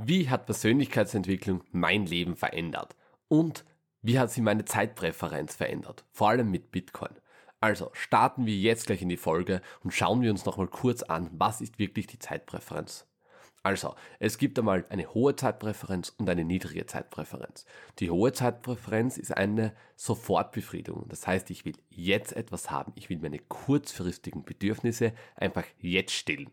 Wie hat Persönlichkeitsentwicklung mein Leben verändert? Und wie hat sie meine Zeitpräferenz verändert? Vor allem mit Bitcoin. Also starten wir jetzt gleich in die Folge und schauen wir uns nochmal kurz an, was ist wirklich die Zeitpräferenz. Also, es gibt einmal eine hohe Zeitpräferenz und eine niedrige Zeitpräferenz. Die hohe Zeitpräferenz ist eine Sofortbefriedigung. Das heißt, ich will jetzt etwas haben. Ich will meine kurzfristigen Bedürfnisse einfach jetzt stillen.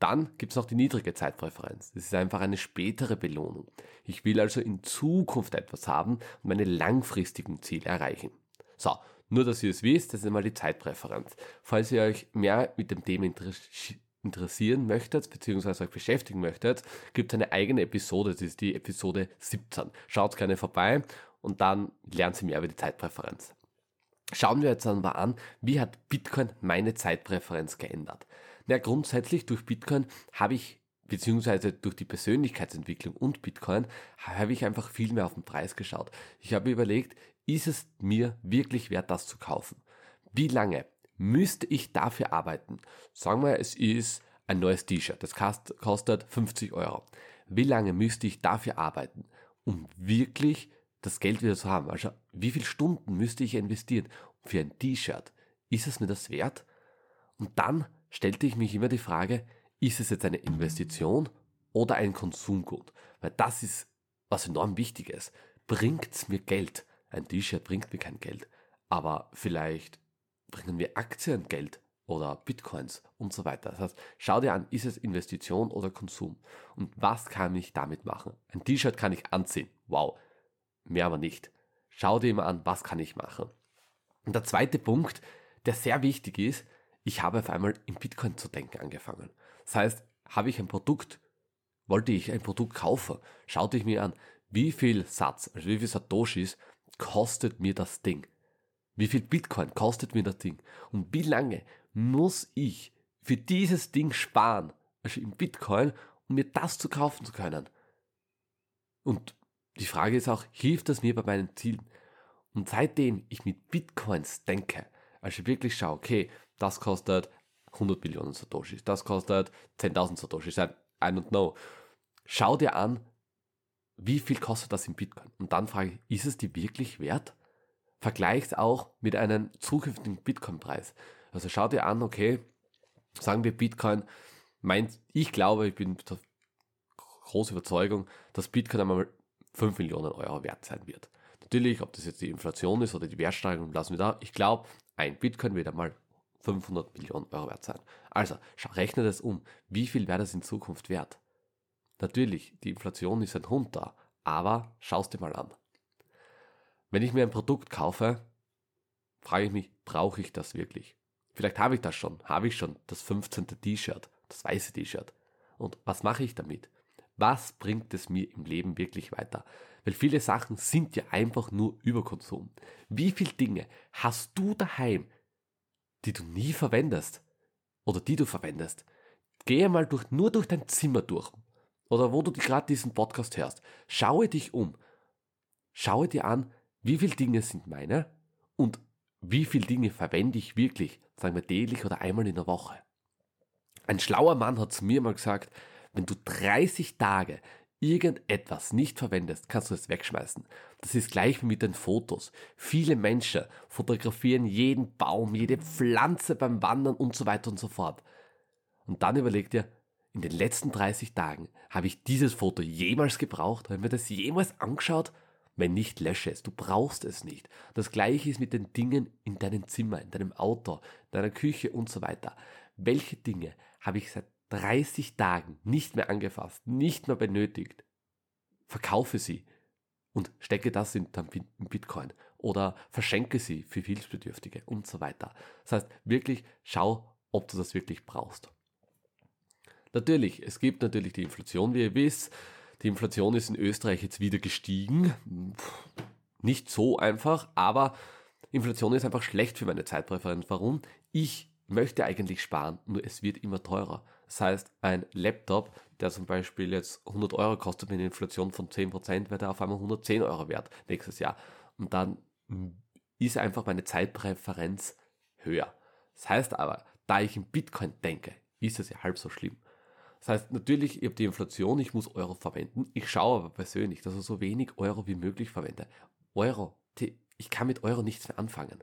Dann gibt es noch die niedrige Zeitpräferenz. Das ist einfach eine spätere Belohnung. Ich will also in Zukunft etwas haben und meine langfristigen Ziele erreichen. So, nur dass ihr es wisst, das ist einmal die Zeitpräferenz. Falls ihr euch mehr mit dem Thema interessieren möchtet, beziehungsweise euch beschäftigen möchtet, gibt es eine eigene Episode, das ist die Episode 17. Schaut gerne vorbei und dann lernt ihr mehr über die Zeitpräferenz. Schauen wir jetzt einmal an, wie hat Bitcoin meine Zeitpräferenz geändert? Na, grundsätzlich durch Bitcoin habe ich, beziehungsweise durch die Persönlichkeitsentwicklung und Bitcoin, habe ich einfach viel mehr auf den Preis geschaut. Ich habe überlegt, ist es mir wirklich wert, das zu kaufen? Wie lange müsste ich dafür arbeiten? Sagen wir, es ist ein neues T-Shirt, das kostet 50 Euro. Wie lange müsste ich dafür arbeiten, um wirklich das Geld wieder zu haben? Also wie viele Stunden müsste ich investieren für ein T-Shirt? Ist es mir das wert? Und dann stellte ich mich immer die Frage, ist es jetzt eine Investition oder ein Konsumgut? Weil das ist was enorm wichtig ist. Bringt es mir Geld? Ein T-Shirt bringt mir kein Geld. Aber vielleicht bringen mir Aktien Geld oder Bitcoins und so weiter. Das heißt, schau dir an, ist es Investition oder Konsum? Und was kann ich damit machen? Ein T-Shirt kann ich anziehen. Wow. Mehr aber nicht. Schau dir immer an, was kann ich machen? Und der zweite Punkt, der sehr wichtig ist, ich habe auf einmal in Bitcoin zu denken angefangen. Das heißt, habe ich ein Produkt, wollte ich ein Produkt kaufen, schaute ich mir an, wie viel Satz, also wie viel Satoshis kostet mir das Ding? Wie viel Bitcoin kostet mir das Ding? Und wie lange muss ich für dieses Ding sparen, also in Bitcoin, um mir das zu kaufen zu können? Und die Frage ist auch, hilft das mir bei meinen Zielen? Und seitdem ich mit Bitcoins denke, also wirklich schaue, okay, das kostet 100 Millionen Satoshis, das kostet 10.000 Satoshis, I don't know. Schau dir an, wie viel kostet das in Bitcoin? Und dann frage ich, ist es dir wirklich wert? Vergleich's auch mit einem zukünftigen Bitcoin-Preis. Also schau dir an, okay, sagen wir Bitcoin, meint, ich glaube, ich bin der große Überzeugung, dass Bitcoin einmal 5 Millionen Euro wert sein wird. Natürlich, ob das jetzt die Inflation ist oder die Wertsteigerung, lassen wir da. Ich glaube, ein Bitcoin wird einmal 500 Millionen Euro wert sein. Also, rechne das um. Wie viel wäre das in Zukunft wert? Natürlich, die Inflation ist ein Hund da, aber schau dir mal an. Wenn ich mir ein Produkt kaufe, frage ich mich, brauche ich das wirklich? Vielleicht habe ich das schon, habe ich schon das 15. T-Shirt, das weiße T-Shirt. Und was mache ich damit? Was bringt es mir im Leben wirklich weiter? Weil viele Sachen sind ja einfach nur Überkonsum. Wie viele Dinge hast du daheim, die du nie verwendest? Oder die du verwendest? Gehe mal durch, nur durch dein Zimmer durch. Oder wo du gerade diesen Podcast hörst. Schaue dich um. Schaue dir an, wie viele Dinge sind meine und wie viele Dinge verwende ich wirklich, sagen wir täglich oder einmal in der Woche. Ein schlauer Mann hat zu mir mal gesagt, wenn du 30 Tage irgendetwas nicht verwendest, kannst du es wegschmeißen. Das ist gleich wie mit den Fotos. Viele Menschen fotografieren jeden Baum, jede Pflanze beim Wandern und so weiter und so fort. Und dann überleg dir, in den letzten 30 Tagen habe ich dieses Foto jemals gebraucht? Habe ich mir das jemals angeschaut? Wenn nicht, lösche es. Du brauchst es nicht. Das gleiche ist mit den Dingen in deinem Zimmer, in deinem Auto, in deiner Küche und so weiter. Welche Dinge habe ich seit 30 Tagen nicht mehr angefasst, nicht mehr benötigt? Verkaufe sie und stecke das in, in Bitcoin oder verschenke sie für Hilfsbedürftige und so weiter. Das heißt, wirklich schau, ob du das wirklich brauchst. Natürlich, es gibt natürlich die Inflation, wie ihr wisst. Die Inflation ist in Österreich jetzt wieder gestiegen. Nicht so einfach, aber Inflation ist einfach schlecht für meine Zeitpräferenz. Warum? Ich möchte eigentlich sparen, nur es wird immer teurer. Das heißt, ein Laptop, der zum Beispiel jetzt 100 Euro kostet mit einer Inflation von 10%, wird er auf einmal 110 Euro wert nächstes Jahr. Und dann ist einfach meine Zeitpräferenz höher. Das heißt aber, da ich in Bitcoin denke, ist es ja halb so schlimm. Das heißt, natürlich, ich habe die Inflation, ich muss Euro verwenden. Ich schaue aber persönlich, dass ich so wenig Euro wie möglich verwende. Euro, ich kann mit Euro nichts mehr anfangen.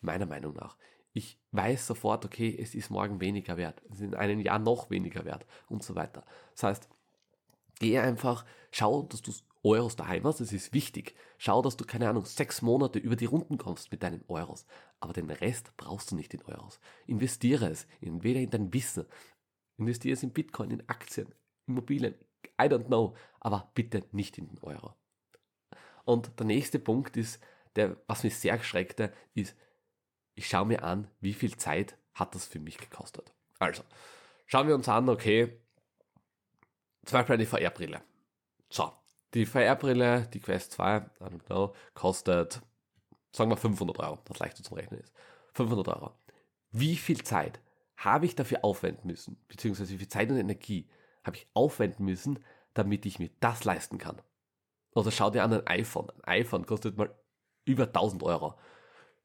Meiner Meinung nach. Ich weiß sofort, okay, es ist morgen weniger wert, es ist in einem Jahr noch weniger wert und so weiter. Das heißt, geh einfach, schau, dass du Euros daheim hast, das ist wichtig. Schau, dass du, keine Ahnung, sechs Monate über die Runden kommst mit deinen Euros. Aber den Rest brauchst du nicht in Euros. Investiere es, entweder in dein Wissen, investiere es in Bitcoin, in Aktien, Immobilien, I don't know, aber bitte nicht in den Euro. Und der nächste Punkt ist, der, was mich sehr schreckte, ist, ich schaue mir an, wie viel Zeit hat das für mich gekostet. Also, schauen wir uns an, okay, zum Beispiel eine VR-Brille. So, die VR-Brille, die Quest 2, I don't know, kostet, sagen wir 500 Euro, das leichter zum Rechnen ist. 500 Euro. Wie viel Zeit habe ich dafür aufwenden müssen, beziehungsweise wie viel Zeit und Energie habe ich aufwenden müssen, damit ich mir das leisten kann? Oder schau dir an ein iPhone. Ein iPhone kostet mal über 1000 Euro.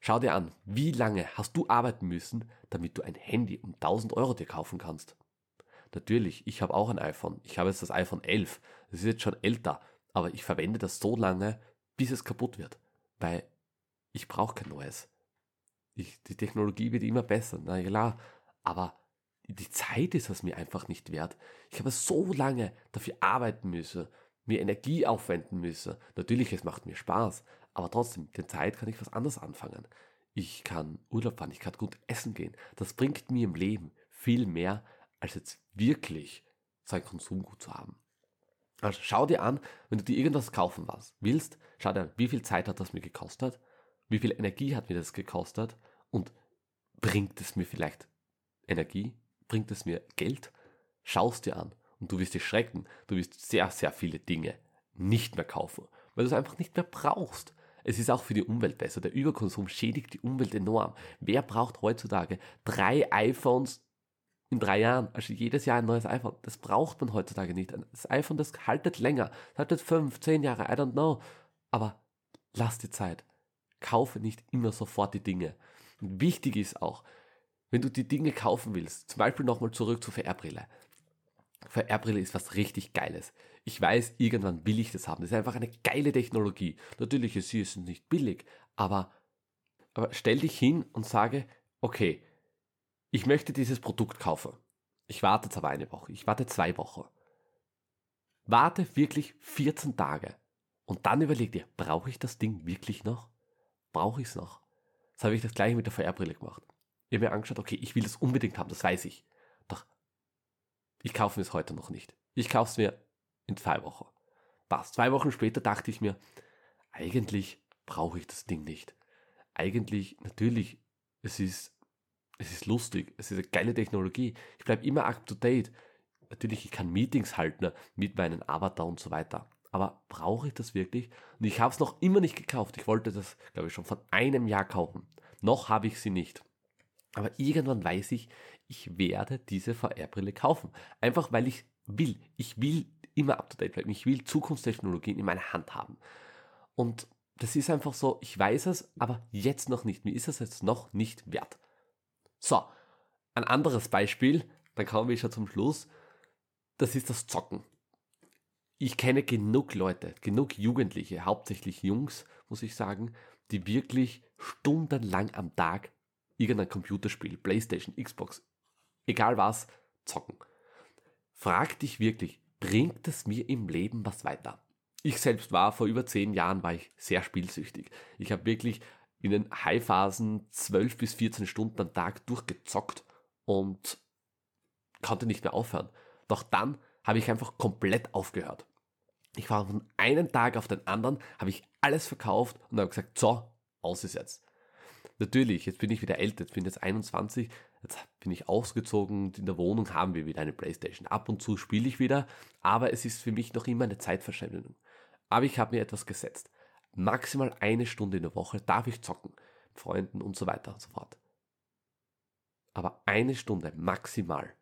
Schau dir an, wie lange hast du arbeiten müssen, damit du ein Handy um 1000 Euro dir kaufen kannst? Natürlich, ich habe auch ein iPhone. Ich habe jetzt das iPhone 11. Das ist jetzt schon älter, aber ich verwende das so lange, bis es kaputt wird, weil ich brauche kein neues. Ich, die Technologie wird immer besser, na klar, aber die Zeit ist es mir einfach nicht wert. Ich habe so lange dafür arbeiten müssen, mir Energie aufwenden müssen. Natürlich, es macht mir Spaß, aber trotzdem, mit der Zeit kann ich was anderes anfangen. Ich kann Urlaub fahren, ich kann gut essen gehen. Das bringt mir im Leben viel mehr, als jetzt wirklich sein Konsumgut zu haben. Also schau dir an, wenn du dir irgendwas kaufen willst, schau dir an, wie viel Zeit hat das mir gekostet, wie viel Energie hat mir das gekostet und bringt es mir vielleicht Energie? Bringt es mir Geld? Schau es dir an und du wirst dich schrecken. Du wirst sehr, sehr viele Dinge nicht mehr kaufen, weil du es einfach nicht mehr brauchst. Es ist auch für die Umwelt besser. Der Überkonsum schädigt die Umwelt enorm. Wer braucht heutzutage drei iPhones in drei Jahren? Also jedes Jahr ein neues iPhone. Das braucht man heutzutage nicht. Das iPhone, das haltet länger. Das haltet fünf, zehn Jahre, I don't know. Aber lass die Zeit. Kaufe nicht immer sofort die Dinge. Und wichtig ist auch, wenn du die Dinge kaufen willst, zum Beispiel nochmal zurück zur VR-Brille. VR-Brille ist was richtig Geiles. Ich weiß, irgendwann will ich das haben. Das ist einfach eine geile Technologie. Natürlich ist sie nicht billig, aber, aber stell dich hin und sage, okay, ich möchte dieses Produkt kaufen. Ich warte jetzt aber eine Woche. Ich warte zwei Wochen. Warte wirklich 14 Tage. Und dann überleg dir, brauche ich das Ding wirklich noch? Brauche ich es noch? Das habe ich das gleiche mit der VR-Brille gemacht. Ich habe mir angeschaut, okay, ich will das unbedingt haben, das weiß ich. Doch ich kaufe mir es heute noch nicht. Ich kaufe es mir in zwei Wochen. Passt. Zwei Wochen später dachte ich mir, eigentlich brauche ich das Ding nicht. Eigentlich, natürlich, es ist, es ist lustig, es ist eine geile Technologie. Ich bleibe immer up to date. Natürlich, ich kann Meetings halten mit meinen Avatar und so weiter. Aber brauche ich das wirklich? Und ich habe es noch immer nicht gekauft. Ich wollte das, glaube ich, schon von einem Jahr kaufen. Noch habe ich sie nicht. Aber irgendwann weiß ich, ich werde diese VR-Brille kaufen. Einfach weil ich will. Ich will immer up to date bleiben. Ich will Zukunftstechnologien in meiner Hand haben. Und das ist einfach so, ich weiß es, aber jetzt noch nicht. Mir ist es jetzt noch nicht wert. So, ein anderes Beispiel, dann kommen wir schon zum Schluss. Das ist das Zocken. Ich kenne genug Leute, genug Jugendliche, hauptsächlich Jungs, muss ich sagen, die wirklich stundenlang am Tag irgendein Computerspiel, Playstation, Xbox, egal was, zocken. Frag dich wirklich, bringt es mir im Leben was weiter? Ich selbst war vor über zehn Jahren war ich sehr spielsüchtig. Ich habe wirklich in den High-Phasen 12 bis 14 Stunden am Tag durchgezockt und konnte nicht mehr aufhören. Doch dann habe ich einfach komplett aufgehört. Ich war von einem Tag auf den anderen, habe ich alles verkauft und habe gesagt, so, aus ist jetzt. Natürlich, jetzt bin ich wieder älter, jetzt bin ich jetzt 21, jetzt bin ich ausgezogen und in der Wohnung haben wir wieder eine Playstation. Ab und zu spiele ich wieder, aber es ist für mich noch immer eine Zeitverschwendung. Aber ich habe mir etwas gesetzt. Maximal eine Stunde in der Woche darf ich zocken, Freunden und so weiter und so fort. Aber eine Stunde maximal.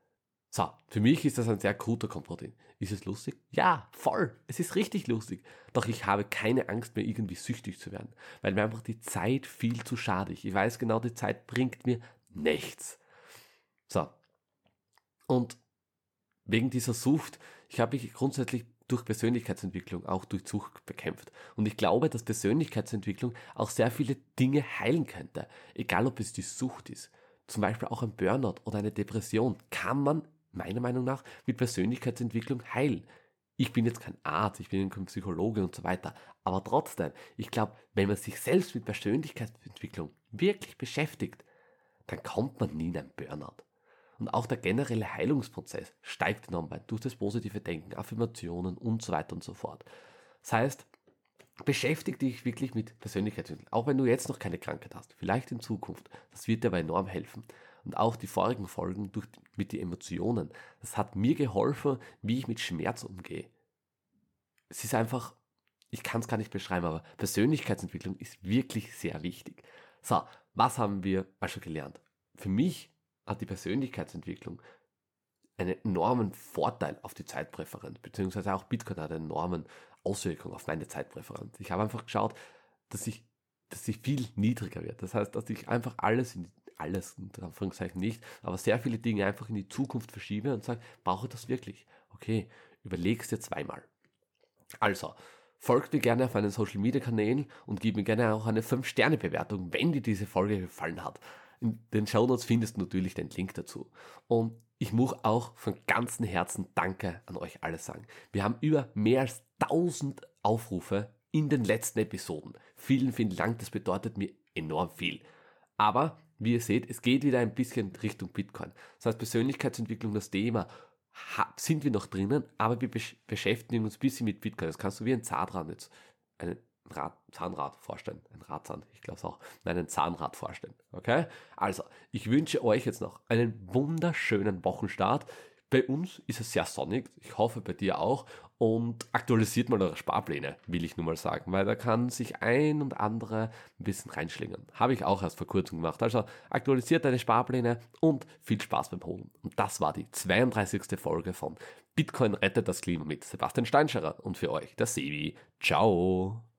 So, für mich ist das ein sehr guter Kompromiss. Ist es lustig? Ja, voll. Es ist richtig lustig. Doch ich habe keine Angst mehr, irgendwie süchtig zu werden, weil mir einfach die Zeit viel zu schade ist. Ich weiß genau, die Zeit bringt mir nichts. So. Und wegen dieser Sucht, ich habe mich grundsätzlich durch Persönlichkeitsentwicklung auch durch Sucht bekämpft. Und ich glaube, dass Persönlichkeitsentwicklung auch sehr viele Dinge heilen könnte. Egal ob es die Sucht ist. Zum Beispiel auch ein Burnout oder eine Depression kann man meiner Meinung nach mit Persönlichkeitsentwicklung heilen. Ich bin jetzt kein Arzt, ich bin kein Psychologe und so weiter. Aber trotzdem, ich glaube, wenn man sich selbst mit Persönlichkeitsentwicklung wirklich beschäftigt, dann kommt man nie in ein Burnout. Und auch der generelle Heilungsprozess steigt enorm weit durch das positive Denken, Affirmationen und so weiter und so fort. Das heißt, beschäftige dich wirklich mit Persönlichkeitsentwicklung, auch wenn du jetzt noch keine Krankheit hast, vielleicht in Zukunft. Das wird dir aber enorm helfen. Und auch die vorigen Folgen durch, mit den Emotionen, das hat mir geholfen, wie ich mit Schmerz umgehe. Es ist einfach, ich kann es gar nicht beschreiben, aber Persönlichkeitsentwicklung ist wirklich sehr wichtig. So, was haben wir also gelernt? Für mich hat die Persönlichkeitsentwicklung einen enormen Vorteil auf die Zeitpräferenz, beziehungsweise auch Bitcoin hat eine enorme Auswirkung auf meine Zeitpräferenz. Ich habe einfach geschaut, dass ich, dass ich viel niedriger wird. Das heißt, dass ich einfach alles in alles, in Anführungszeichen nicht, aber sehr viele Dinge einfach in die Zukunft verschiebe und sage, brauche ich das wirklich? Okay, überleg's dir zweimal. Also, folgt mir gerne auf meinen Social Media Kanälen und gib mir gerne auch eine 5-Sterne-Bewertung, wenn dir diese Folge gefallen hat. In den Show Notes findest du natürlich den Link dazu. Und ich muss auch von ganzem Herzen Danke an euch alle sagen. Wir haben über mehr als 1000 Aufrufe in den letzten Episoden. Vielen, vielen Dank, das bedeutet mir enorm viel. Aber wie ihr seht, es geht wieder ein bisschen Richtung Bitcoin. Das heißt, Persönlichkeitsentwicklung, das Thema, sind wir noch drinnen, aber wir beschäftigen uns ein bisschen mit Bitcoin. Das kannst du wie ein Zahnrad jetzt, einen Rad, Zahnrad vorstellen. Ein Radzahn, ich glaube es auch. Nein, ein Zahnrad vorstellen. Okay? Also, ich wünsche euch jetzt noch einen wunderschönen Wochenstart. Bei uns ist es sehr sonnig, ich hoffe bei dir auch. Und aktualisiert mal eure Sparpläne, will ich nur mal sagen, weil da kann sich ein und andere ein bisschen reinschlingen. Habe ich auch erst vor kurzem gemacht. Also aktualisiert deine Sparpläne und viel Spaß beim Holen. Und das war die 32. Folge von Bitcoin rettet das Klima mit Sebastian Steinscherer und für euch der Sevi. Ciao!